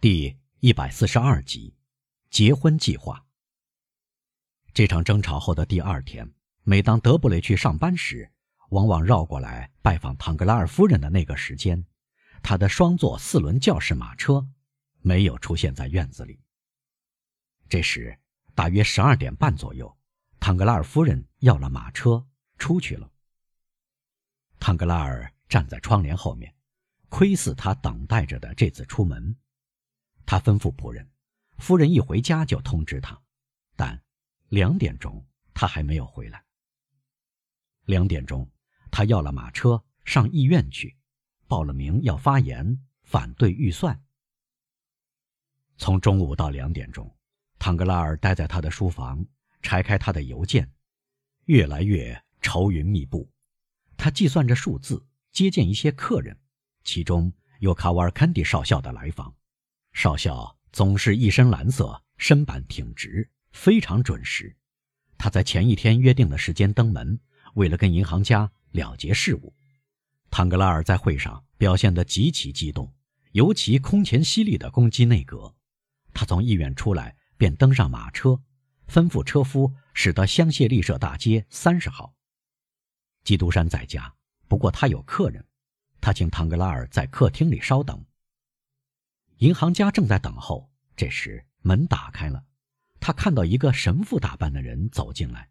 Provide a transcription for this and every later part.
第一百四十二集，结婚计划。这场争吵后的第二天，每当德布雷去上班时，往往绕过来拜访唐格拉尔夫人的那个时间，他的双座四轮教士马车没有出现在院子里。这时，大约十二点半左右，唐格拉尔夫人要了马车出去了。唐格拉尔站在窗帘后面，窥视他等待着的这次出门。他吩咐仆人，夫人一回家就通知他，但两点钟他还没有回来。两点钟，他要了马车上医院去，报了名要发言反对预算。从中午到两点钟，唐格拉尔待在他的书房，拆开他的邮件，越来越愁云密布。他计算着数字，接见一些客人，其中有卡瓦尔坎迪少校的来访。少校总是一身蓝色，身板挺直，非常准时。他在前一天约定的时间登门，为了跟银行家了结事务。唐格拉尔在会上表现得极其激动，尤其空前犀利地攻击内阁。他从医院出来，便登上马车，吩咐车夫驶到香榭丽舍大街三十号。基督山在家，不过他有客人，他请唐格拉尔在客厅里稍等。银行家正在等候。这时门打开了，他看到一个神父打扮的人走进来。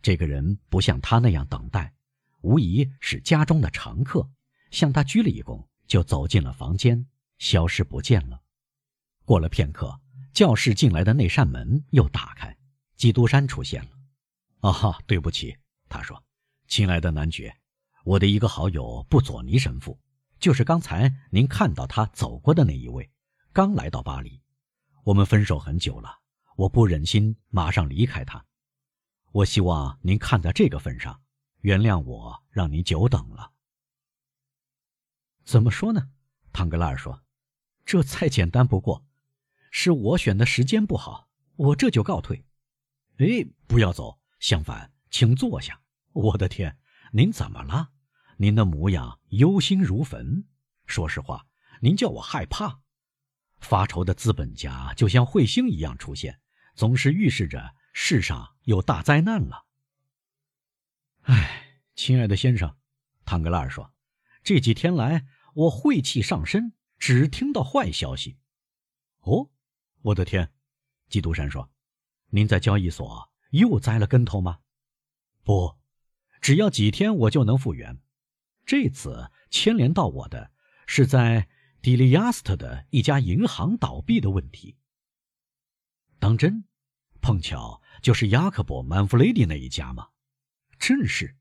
这个人不像他那样等待，无疑是家中的常客，向他鞠了一躬，就走进了房间，消失不见了。过了片刻，教室进来的那扇门又打开，基督山出现了。啊哈，对不起，他说：“亲爱的男爵，我的一个好友布佐尼神父，就是刚才您看到他走过的那一位。”刚来到巴黎，我们分手很久了，我不忍心马上离开他。我希望您看在这个份上，原谅我让您久等了。怎么说呢？唐格拉尔说：“这再简单不过，是我选的时间不好，我这就告退。”哎，不要走，相反，请坐下。我的天，您怎么了？您的模样忧心如焚。说实话，您叫我害怕。发愁的资本家就像彗星一样出现，总是预示着世上有大灾难了。哎，亲爱的先生，唐格拉尔说：“这几天来，我晦气上身，只听到坏消息。”哦，我的天！基督山说：“您在交易所又栽了跟头吗？”不，只要几天我就能复原。这次牵连到我的是在。迪利亚斯特的一家银行倒闭的问题。当真？碰巧就是雅克伯·曼弗雷迪那一家吗？正是。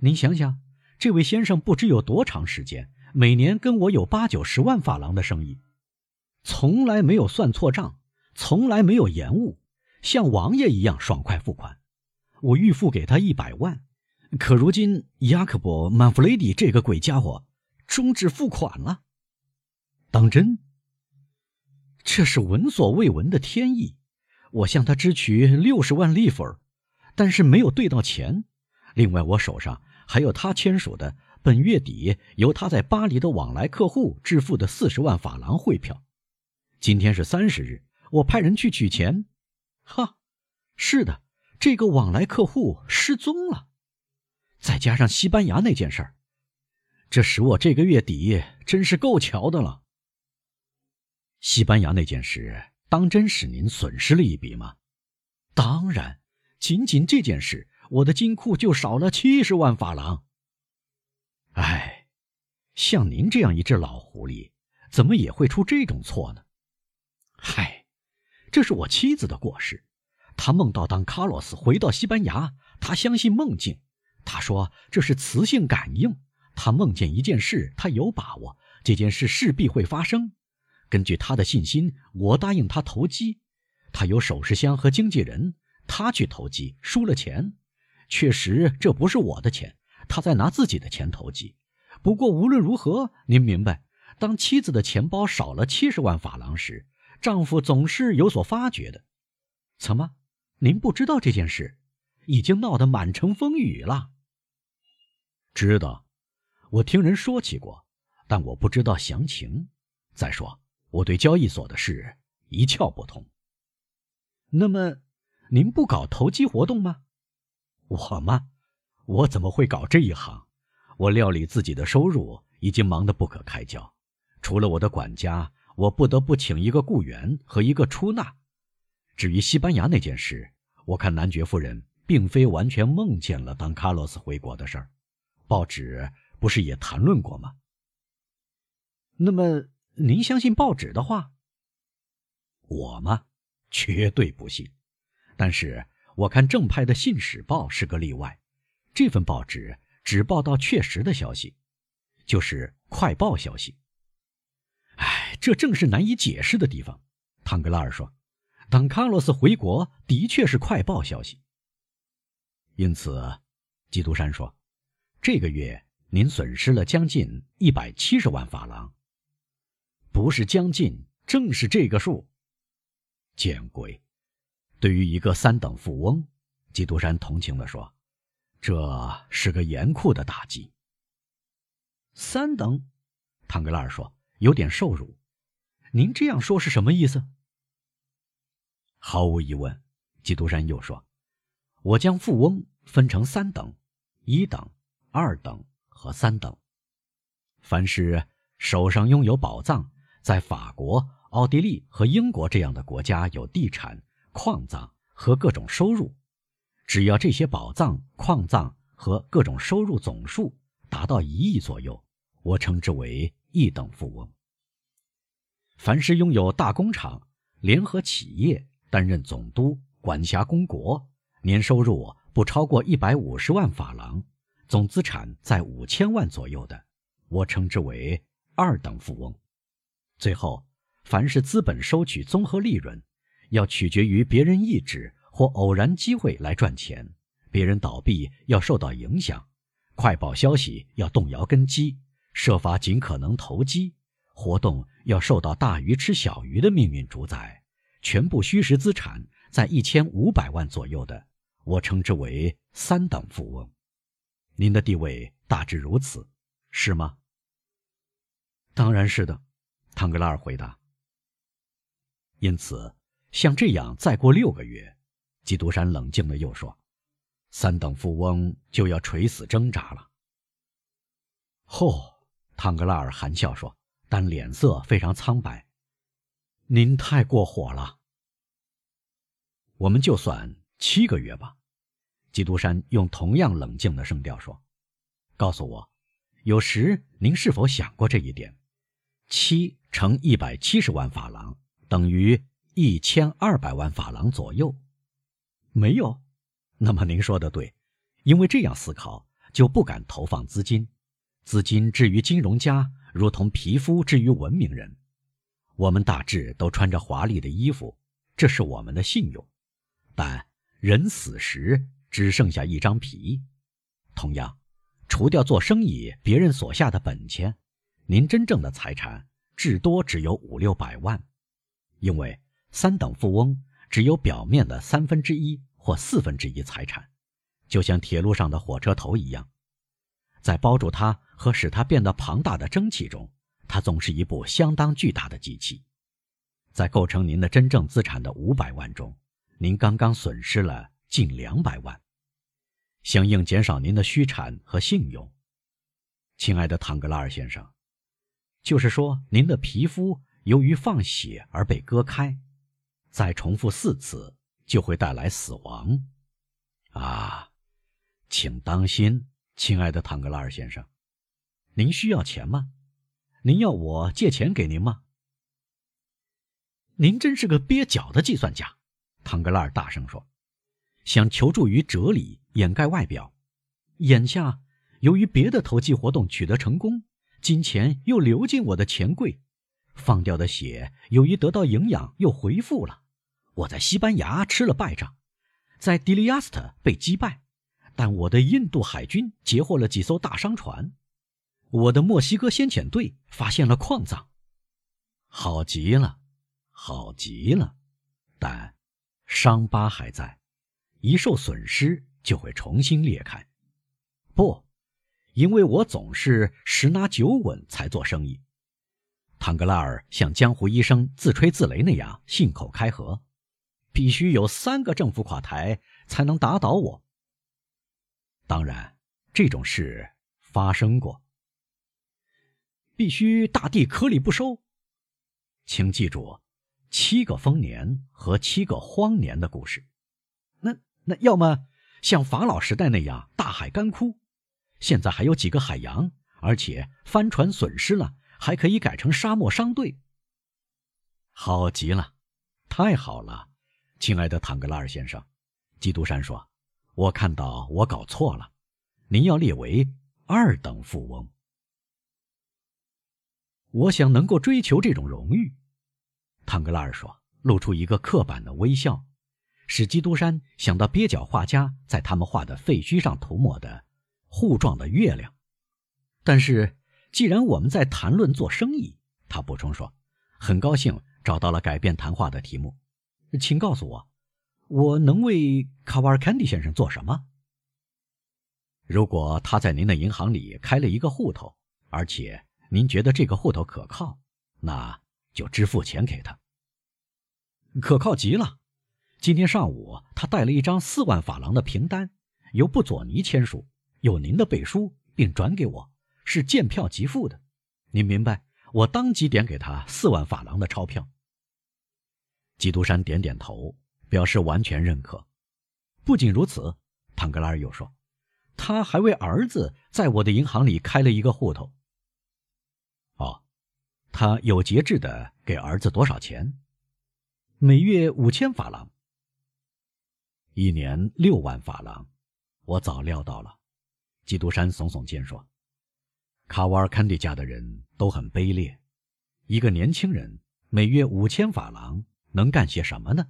您想想，这位先生不知有多长时间，每年跟我有八九十万法郎的生意，从来没有算错账，从来没有延误，像王爷一样爽快付款。我预付给他一百万，可如今雅克伯·曼弗雷迪这个鬼家伙终止付款了。当真？这是闻所未闻的天意。我向他支取六十万利弗，但是没有兑到钱。另外，我手上还有他签署的本月底由他在巴黎的往来客户支付的四十万法郎汇票。今天是三十日，我派人去取钱。哈，是的，这个往来客户失踪了。再加上西班牙那件事儿，这使我这个月底真是够瞧的了。西班牙那件事，当真使您损失了一笔吗？当然，仅仅这件事，我的金库就少了七十万法郎。唉，像您这样一只老狐狸，怎么也会出这种错呢？嗨，这是我妻子的过失。她梦到当卡洛斯回到西班牙，她相信梦境。她说这是磁性感应。她梦见一件事，她有把握，这件事势必会发生。根据他的信心，我答应他投机。他有首饰箱和经纪人，他去投机输了钱。确实，这不是我的钱，他在拿自己的钱投机。不过无论如何，您明白，当妻子的钱包少了七十万法郎时，丈夫总是有所发觉的。怎么，您不知道这件事？已经闹得满城风雨了。知道，我听人说起过，但我不知道详情。再说。我对交易所的事一窍不通。那么，您不搞投机活动吗？我吗？我怎么会搞这一行？我料理自己的收入已经忙得不可开交，除了我的管家，我不得不请一个雇员和一个出纳。至于西班牙那件事，我看男爵夫人并非完全梦见了当卡洛斯回国的事儿，报纸不是也谈论过吗？那么您相信报纸的话？我吗？绝对不信。但是我看正派的《信使报》是个例外，这份报纸。只报道确实的消息，就是快报消息。哎，这正是难以解释的地方。唐格拉尔说：“当卡洛斯回国，的确是快报消息。”因此，基督山说：“这个月您损失了将近一百七十万法郎。不是将近，正是这个数。见鬼！对于一个三等富翁，基督山同情地说。”这是个严酷的打击。三等，唐格拉尔说，有点受辱。您这样说是什么意思？毫无疑问，基督山又说，我将富翁分成三等：一等、二等和三等。凡是手上拥有宝藏，在法国、奥地利和英国这样的国家有地产、矿藏和各种收入。只要这些宝藏、矿藏和各种收入总数达到一亿左右，我称之为一等富翁。凡是拥有大工厂、联合企业、担任总督、管辖公国，年收入不超过一百五十万法郎，总资产在五千万左右的，我称之为二等富翁。最后，凡是资本收取综合利润，要取决于别人意志。或偶然机会来赚钱，别人倒闭要受到影响，快报消息要动摇根基，设法尽可能投机，活动要受到大鱼吃小鱼的命运主宰，全部虚实资产在一千五百万左右的，我称之为三等富翁。您的地位大致如此，是吗？当然是的，唐格拉尔回答。因此，像这样再过六个月。基督山冷静的又说：“三等富翁就要垂死挣扎了。”吼！汤格拉尔含笑说，但脸色非常苍白。“您太过火了。”我们就算七个月吧。”基督山用同样冷静的声调说：“告诉我，有时您是否想过这一点？七乘一百七十万法郎等于一千二百万法郎左右。”没有，那么您说的对，因为这样思考就不敢投放资金，资金至于金融家，如同皮肤至于文明人。我们大致都穿着华丽的衣服，这是我们的信用，但人死时只剩下一张皮。同样，除掉做生意别人所下的本钱，您真正的财产至多只有五六百万，因为三等富翁。只有表面的三分之一或四分之一财产，就像铁路上的火车头一样，在包住它和使它变得庞大的蒸汽中，它总是一部相当巨大的机器。在构成您的真正资产的五百万中，您刚刚损失了近两百万，相应减少您的虚产和信用。亲爱的唐格拉尔先生，就是说，您的皮肤由于放血而被割开。再重复四次就会带来死亡，啊，请当心，亲爱的唐格拉尔先生，您需要钱吗？您要我借钱给您吗？您真是个蹩脚的计算家，唐格拉尔大声说，想求助于哲理掩盖外表。眼下由于别的投机活动取得成功，金钱又流进我的钱柜。放掉的血，由于得到营养，又恢复了。我在西班牙吃了败仗，在迪利亚斯特被击败，但我的印度海军截获了几艘大商船，我的墨西哥先遣队发现了矿藏，好极了，好极了，但伤疤还在，一受损失就会重新裂开。不，因为我总是十拿九稳才做生意。唐格拉尔像江湖医生自吹自擂那样信口开河，必须有三个政府垮台才能打倒我。当然，这种事发生过。必须大地颗粒不收。请记住，七个丰年和七个荒年的故事。那那要么像法老时代那样大海干枯，现在还有几个海洋，而且帆船损失了。还可以改成沙漠商队。好极了，太好了，亲爱的坦格拉尔先生，基督山说：“我看到我搞错了，您要列为二等富翁。我想能够追求这种荣誉。”坦格拉尔说，露出一个刻板的微笑，使基督山想到蹩脚画家在他们画的废墟上涂抹的糊状的月亮，但是。既然我们在谈论做生意，他补充说：“很高兴找到了改变谈话的题目，请告诉我，我能为卡瓦尔坎迪先生做什么？如果他在您的银行里开了一个户头，而且您觉得这个户头可靠，那就支付钱给他。可靠极了。今天上午他带了一张四万法郎的凭单，由布佐尼签署，有您的背书，并转给我。”是见票即付的，您明白？我当即点给他四万法郎的钞票。基督山点点头，表示完全认可。不仅如此，唐格拉尔又说，他还为儿子在我的银行里开了一个户头。哦，他有节制的给儿子多少钱？每月五千法郎，一年六万法郎。我早料到了。基督山耸耸肩说。卡瓦尔坎蒂家的人都很卑劣，一个年轻人每月五千法郎能干些什么呢？